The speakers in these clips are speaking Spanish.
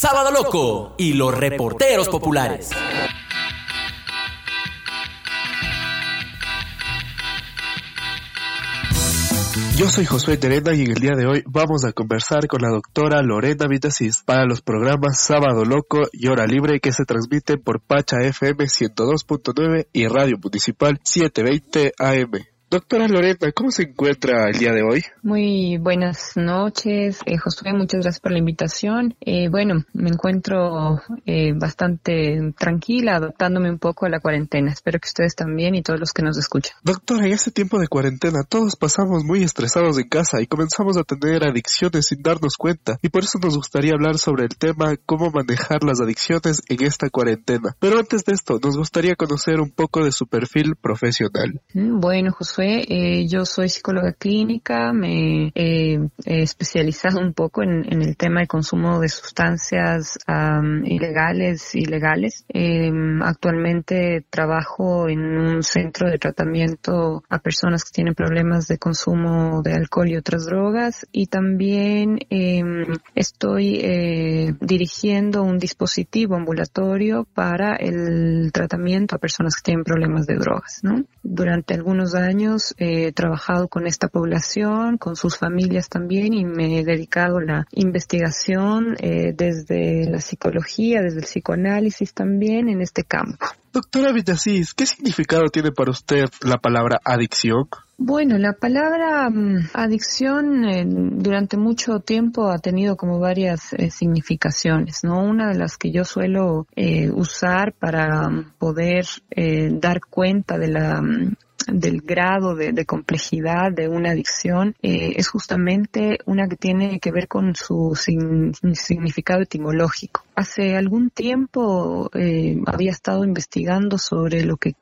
Sábado Loco y los reporteros populares. Yo soy Josué Terena y en el día de hoy vamos a conversar con la doctora Lorena Vitasis para los programas Sábado Loco y Hora Libre que se transmiten por Pacha FM 102.9 y Radio Municipal 720 AM. Doctora Lorena, ¿cómo se encuentra el día de hoy? Muy buenas noches, eh, Josué, muchas gracias por la invitación. Eh, bueno, me encuentro eh, bastante tranquila, adaptándome un poco a la cuarentena. Espero que ustedes también y todos los que nos escuchan. Doctora, en este tiempo de cuarentena todos pasamos muy estresados en casa y comenzamos a tener adicciones sin darnos cuenta. Y por eso nos gustaría hablar sobre el tema cómo manejar las adicciones en esta cuarentena. Pero antes de esto, nos gustaría conocer un poco de su perfil profesional. Mm, bueno, Josué eh, yo soy psicóloga clínica, me he especializado un poco en, el tema de consumo de sustancias ilegales y legales. Em, actualmente trabajo en un centro de tratamiento a personas que tienen problemas de consumo de alcohol y otras drogas y también em, estoy eh, dirigiendo un dispositivo ambulatorio para el tratamiento a personas que tienen problemas de drogas. Durante algunos años he trabajado con esta población, con sus familias también y me he dedicado a la investigación eh, desde la psicología, desde el psicoanálisis también en este campo. Doctora Vitasis, ¿qué significado tiene para usted la palabra adicción? Bueno, la palabra mm, adicción eh, durante mucho tiempo ha tenido como varias eh, significaciones, ¿no? Una de las que yo suelo usar para mm, poder dar cuenta de la mm, del grado de, complejidad de una adicción eh, es justamente una que tiene que ver con su significado etimológico. Hace algún tiempo eh, había estado investigando sobre lo que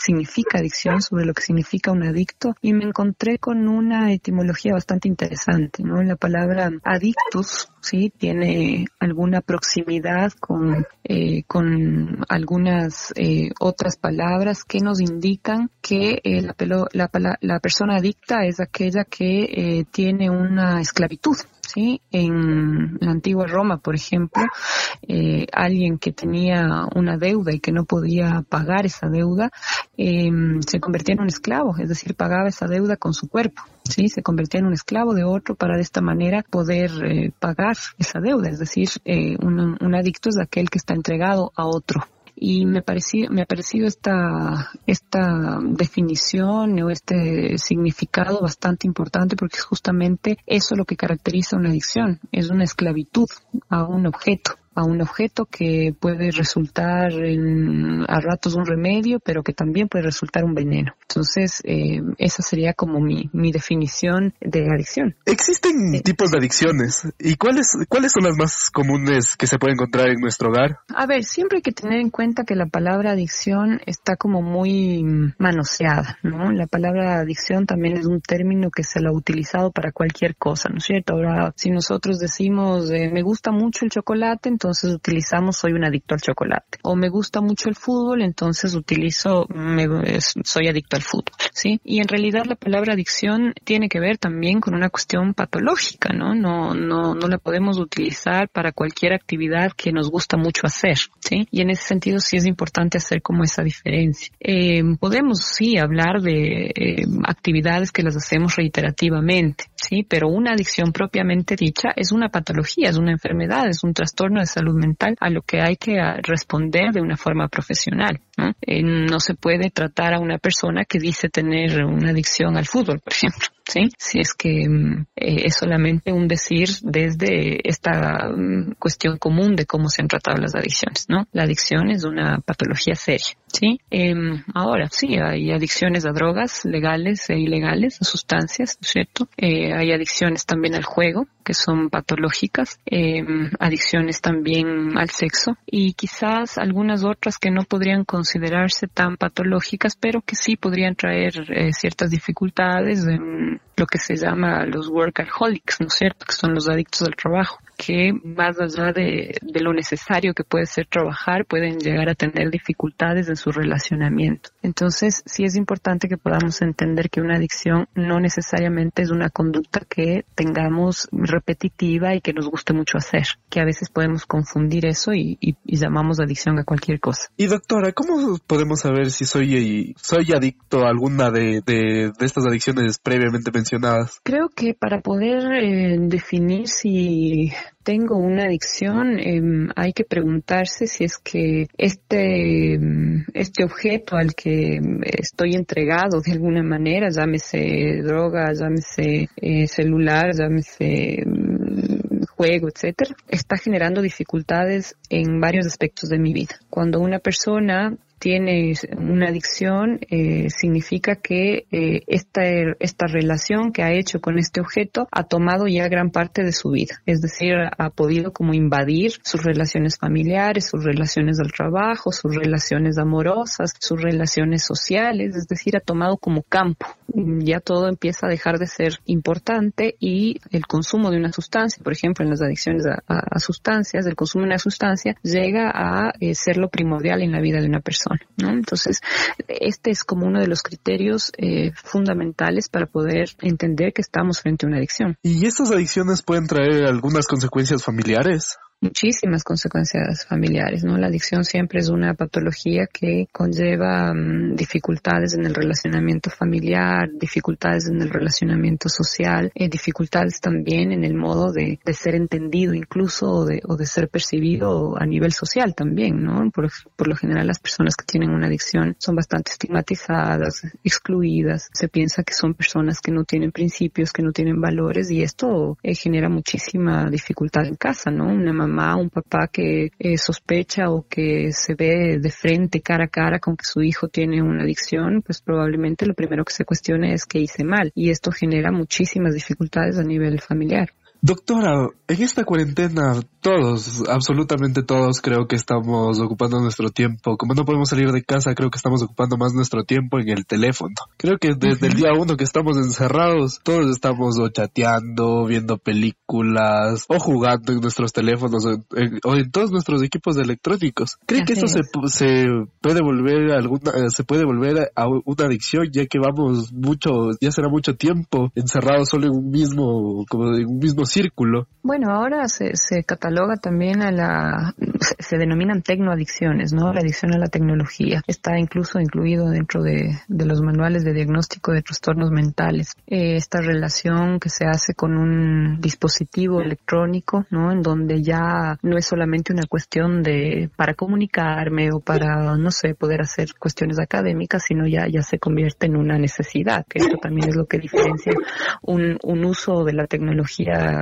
significa adicción, sobre lo que significa un adicto y me encontré con una etimología bastante interesante, ¿no? La palabra adictus, sí, tiene alguna proximidad con, eh, con algunas otras palabras que nos indican que eh, la, la, persona adicta es aquella que eh, tiene una esclavitud. ¿Sí? En la antigua Roma, por ejemplo, eh, alguien que tenía una deuda y que no podía pagar esa deuda, em, se convertía en un esclavo, es decir, pagaba esa deuda con su cuerpo. ¿sí? Se convertía en un esclavo de otro para de esta manera poder pagar esa deuda. Es decir, un, un adicto es aquel que está entregado a otro y me, pareció, me ha parecido esta, esta definición o este significado bastante importante porque es justamente eso lo que caracteriza una adicción, es una esclavitud a un objeto a un objeto que puede resultar en, a ratos un remedio, pero que también puede resultar un veneno. Entonces, eh, esa sería como mi, mi definición de adicción. Existen tipos de adicciones. ¿Y cuáles, cuáles son las más comunes que se pueden encontrar en nuestro hogar? A ver, siempre hay que tener en cuenta que la palabra adicción está como muy manoseada, ¿no? La palabra adicción también es un término que se lo ha utilizado para cualquier cosa, ¿no es cierto? Ahora, si nosotros decimos, eh, me gusta mucho el chocolate, entonces utilizamos soy un adicto al chocolate. O me gusta mucho el fútbol, entonces utilizo soy adicto al fútbol, ¿sí? Y en realidad la palabra adicción tiene que ver también con una cuestión patológica, ¿no? No, no, no la podemos utilizar para cualquier actividad que nos gusta mucho hacer, ¿sí? Y en ese sentido sí es importante hacer como esa diferencia. Eh, podemos sí hablar de eh, actividades que las hacemos reiterativamente, ¿sí? Pero una adicción propiamente dicha es una patología, es una enfermedad, es un trastorno de salud mental a lo que hay que ah, responder de una forma profesional. ¿no? Eh, no se puede tratar a una persona que dice tener una adicción al fútbol, por ejemplo. ¿Sí? Si es que mm, eh, es solamente un decir desde esta mm, cuestión común de cómo se han tratado las adicciones, ¿no? La adicción es una patología seria, ¿sí? Em, ahora, sí, hay adicciones a drogas legales e ilegales, a sustancias, ¿no es cierto? Eh, hay adicciones también al juego, que son patológicas, em, adicciones también al sexo y quizás algunas otras que no podrían considerarse tan patológicas, pero que sí podrían traer eh, ciertas dificultades en lo que se llama los workaholics, ¿no es cierto? Que son los adictos al trabajo. Que más allá de, de lo necesario que puede ser trabajar, pueden llegar a tener dificultades en su relacionamiento. Entonces, sí es importante que podamos entender que una adicción no necesariamente es una conducta que tengamos repetitiva y que nos guste mucho hacer, que a veces podemos confundir eso y, llamamos adicción a cualquier cosa. Y doctora, ¿cómo podemos saber si soy, soy adicto a alguna de, de, estas adicciones previamente mencionadas? Creo que para poder eh, definir si tengo una adicción, em, hay que preguntarse si es que este, em, este objeto al que estoy entregado de alguna manera, llámese droga, llámese eh, celular, llámese em, juego, etcétera, está generando dificultades en varios aspectos de mi vida. Cuando una persona tiene una adicción, eh, significa que eh, esta, esta relación que ha hecho con este objeto ha tomado ya gran parte de su vida. Es decir, ha podido como invadir sus relaciones familiares, sus relaciones del trabajo, sus relaciones amorosas, sus relaciones sociales, es decir, ha tomado como campo. Ya todo empieza a dejar de ser importante y el consumo de una sustancia, por ejemplo, en las adicciones a, sustancias, el consumo de una sustancia llega a eh, ser lo primordial en la vida de una persona. Entonces, este es como uno de los criterios eh, fundamentales para poder entender que estamos frente a una adicción. ¿Y estas adicciones pueden traer algunas consecuencias familiares? Muchísimas consecuencias familiares, ¿no? La adicción siempre es una patología que conlleva mm, dificultades en el relacionamiento familiar, dificultades en el relacionamiento social, eh, dificultades también en el modo de, de ser entendido incluso o de, o de, ser percibido a nivel social también, ¿no? Por, por lo general las personas que tienen una adicción son bastante estigmatizadas, excluidas, se piensa que son personas que no tienen principios, que no tienen valores y esto eh, genera muchísima dificultad en casa, ¿no? Mamá un papá que eh, sospecha o que se ve de frente, cara a cara con que su hijo tiene una adicción, pues probablemente lo primero que se cuestione es que hice mal y esto genera muchísimas dificultades a nivel familiar. Doctora, en esta cuarentena todos, absolutamente todos creo que estamos ocupando nuestro tiempo. Como no podemos salir de casa, creo que estamos ocupando más nuestro tiempo en el teléfono. Creo que desde el día uno que estamos encerrados, todos estamos o chateando, viendo películas o jugando en nuestros teléfonos o en, todos nuestros equipos electrónicos. ¿Cree que esto se, se, puede volver a alguna, se puede volver a una adicción ya que vamos mucho, ya será mucho tiempo encerrados solo en un mismo, como en un mismo círculo. Bueno, ahora se, se cataloga también a la, se, denominan tecnoadicciones, ¿no? La adicción a la tecnología. Está incluso incluido dentro de, los manuales de diagnóstico de trastornos mentales. Eh, esta relación que se hace con un dispositivo electrónico, ¿no? En donde ya no es solamente una cuestión de, para comunicarme o para, no sé, poder hacer cuestiones académicas, sino ya, ya se convierte en una necesidad, que esto también es lo que diferencia un uso de la tecnología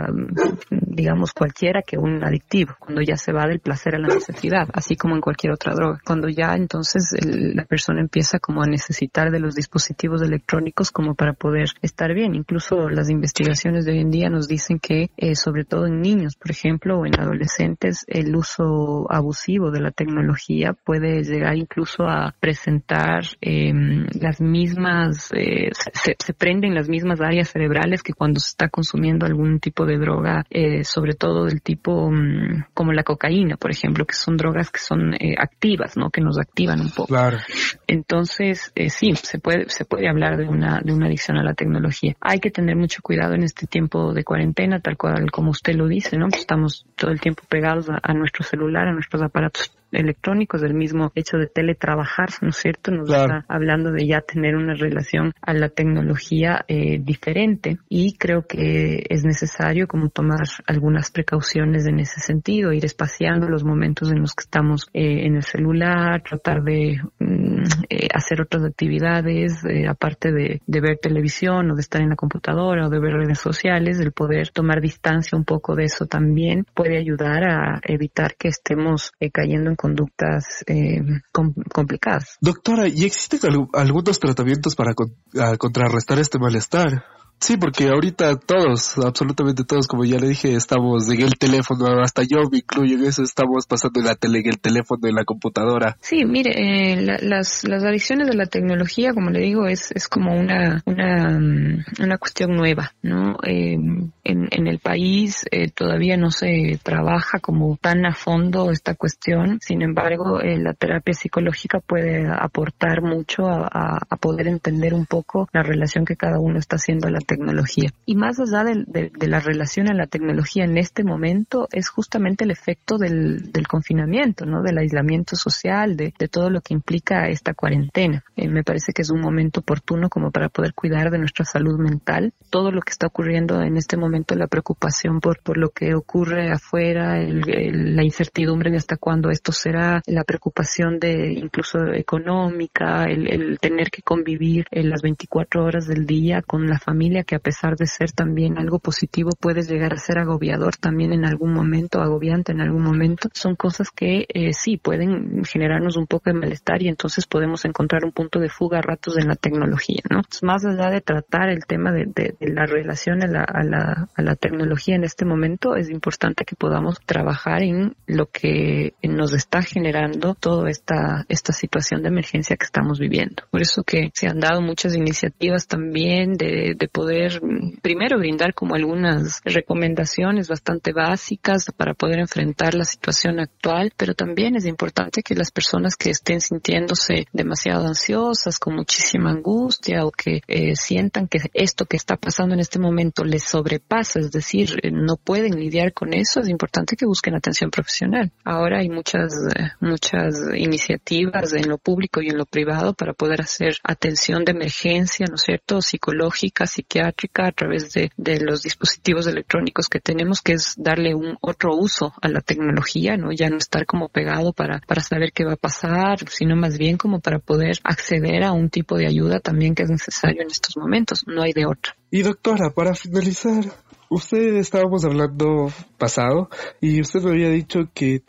digamos, cualquiera que un adictivo, cuando ya se va del placer a la necesidad, así como en cualquier otra droga. Cuando ya entonces la persona empieza como a necesitar de los dispositivos electrónicos como para poder estar bien. Incluso las investigaciones de hoy en día nos dicen que, eh, sobre todo en niños, por ejemplo, o en adolescentes, el uso abusivo de la tecnología puede llegar incluso a presentar em, las mismas, eh, se, se prenden las mismas áreas cerebrales que cuando se está consumiendo algún tipo de de droga, eh, sobre todo del tipo mm, como la cocaína, por ejemplo, que son drogas que son eh, activas, ¿no? Que nos activan un poco. Claro. Entonces, eh, sí, se puede, se puede hablar de una, de una adicción a la tecnología. Hay que tener mucho cuidado en este tiempo de cuarentena, tal cual como usted lo dice, ¿no? Estamos todo el tiempo pegados a nuestro celular, a nuestros aparatos electrónicos, del mismo hecho de teletrabajar, ¿no es cierto? Nos está hablando de ya tener una relación a la tecnología eh, diferente y creo que es necesario como tomar algunas precauciones en ese sentido, ir espaciando los momentos en los que estamos eh, en el celular, tratar de eh, hacer otras actividades, aparte de, de ver televisión o de estar en la computadora o de ver redes sociales, el poder tomar distancia un poco de eso también puede ayudar a evitar que estemos cayendo en conductas eh, complicadas. Doctora, ¿y existen algunos tratamientos para contrarrestar este malestar? Sí, porque ahorita todos, absolutamente todos, como ya le dije, estamos en el teléfono, hasta yo me incluyo en eso, estamos pasando en la tele, en el teléfono, en la computadora. Sí, mire, eh, las, las adicciones de la tecnología, como le digo, es, es como una, una, mm, cuestión nueva, ¿no? Eh, en, en el país eh, todavía no se trabaja como tan a fondo esta cuestión, sin embargo, eh, la terapia psicológica puede aportar mucho a, a, poder entender un poco la relación que cada uno está haciendo a la tecnología. Y más allá de, de, la relación a la tecnología en este momento, es justamente el efecto del, confinamiento, ¿no? Del aislamiento social, de, de todo lo que implica esta cuarentena. Eh, me parece que es un momento oportuno como para poder cuidar de nuestra salud mental. Todo lo que está ocurriendo en este momento, la preocupación por, lo que ocurre afuera, la incertidumbre de hasta cuándo esto será, la preocupación de incluso económica, el, tener que convivir en las 24 horas del día con la familia, que a pesar de ser también algo positivo, puede llegar a ser agobiador también en algún momento, agobiante en algún momento. Son cosas que eh, sí pueden generarnos un poco de malestar y entonces podemos encontrar un punto de fuga a ratos en la tecnología, ¿no? más allá de tratar el tema de, la relación a la, a, la, a la tecnología en este momento, es importante que podamos trabajar en lo que nos está generando toda esta, esta situación de emergencia que estamos viviendo. Por eso que se han dado muchas iniciativas también de, de poder primero brindar como algunas recomendaciones bastante básicas para poder enfrentar la situación actual, pero también es importante que las personas que estén sintiéndose demasiado ansiosas, con muchísima angustia o que eh, sientan que esto que está pasando en este momento les sobrepasa, es decir, eh, no pueden lidiar con eso, es importante que busquen atención profesional. Ahora hay muchas, eh, muchas iniciativas en lo público y en lo privado para poder hacer atención de emergencia, ¿no es cierto?, psicológica, psiquiátrica a través de, de los dispositivos electrónicos que tenemos, que es darle un otro uso a la tecnología, ¿no? Ya no estar como pegado para, para saber qué va a pasar, sino más bien como para poder acceder a un tipo de ayuda también que es necesario en estos momentos. No hay de otra. Y doctora, para finalizar, usted estábamos hablando pasado y usted me había dicho que,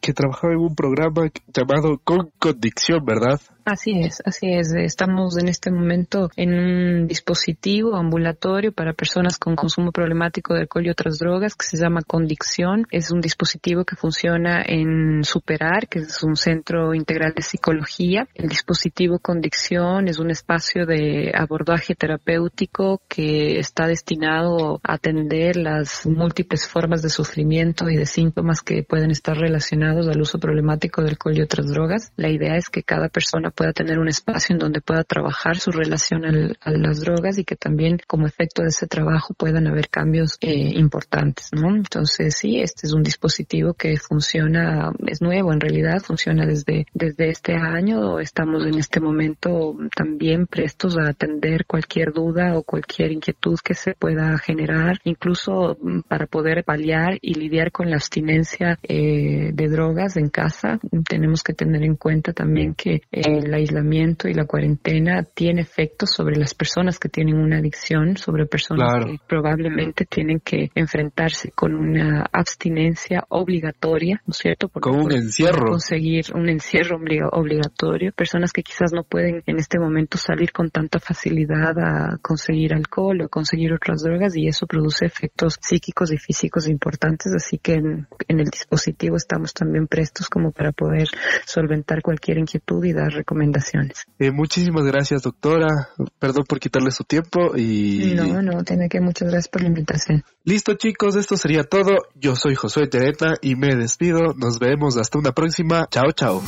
que trabajaba en un programa llamado Con Condición, ¿verdad? Así es, así es. Estamos en este momento en un dispositivo ambulatorio para personas con consumo problemático de alcohol y otras drogas que se llama Condicción. Es un dispositivo que funciona en Superar, que es un centro integral de psicología. El dispositivo Condicción es un espacio de abordaje terapéutico que está destinado a atender las múltiples formas de sufrimiento y de síntomas que pueden estar relacionados al uso problemático de alcohol y otras drogas. La idea es que cada persona pueda tener un espacio en donde pueda trabajar su relación a las drogas y que también como efecto de ese trabajo puedan haber cambios eh, importantes, ¿no? Entonces sí, este es un dispositivo que funciona, es nuevo en realidad, funciona desde, desde este año, estamos en este momento también prestos a atender cualquier duda o cualquier inquietud que se pueda generar, incluso mm, para poder paliar y lidiar con la abstinencia eh, de drogas en casa, tenemos que tener en cuenta también que eh, el aislamiento y la cuarentena tiene efectos sobre las personas que tienen una adicción, sobre personas que probablemente tienen que enfrentarse con una abstinencia obligatoria, ¿no es cierto? con un encierro. Conseguir un encierro obligatorio. Personas que quizás no pueden en este momento salir con tanta facilidad a conseguir alcohol o conseguir otras drogas y eso produce efectos psíquicos y físicos importantes. Así que en, en el dispositivo estamos también prestos como para poder solventar cualquier inquietud y dar recomendaciones. Eh, muchísimas gracias, doctora. Perdón por quitarle su tiempo y... No, no, tiene que muchas gracias por la invitación. Listo, chicos, esto sería todo. Yo soy Josué Tereta y me despido. Nos vemos hasta una próxima. Chao, chao.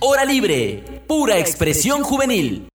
Hora libre, pura expresión juvenil.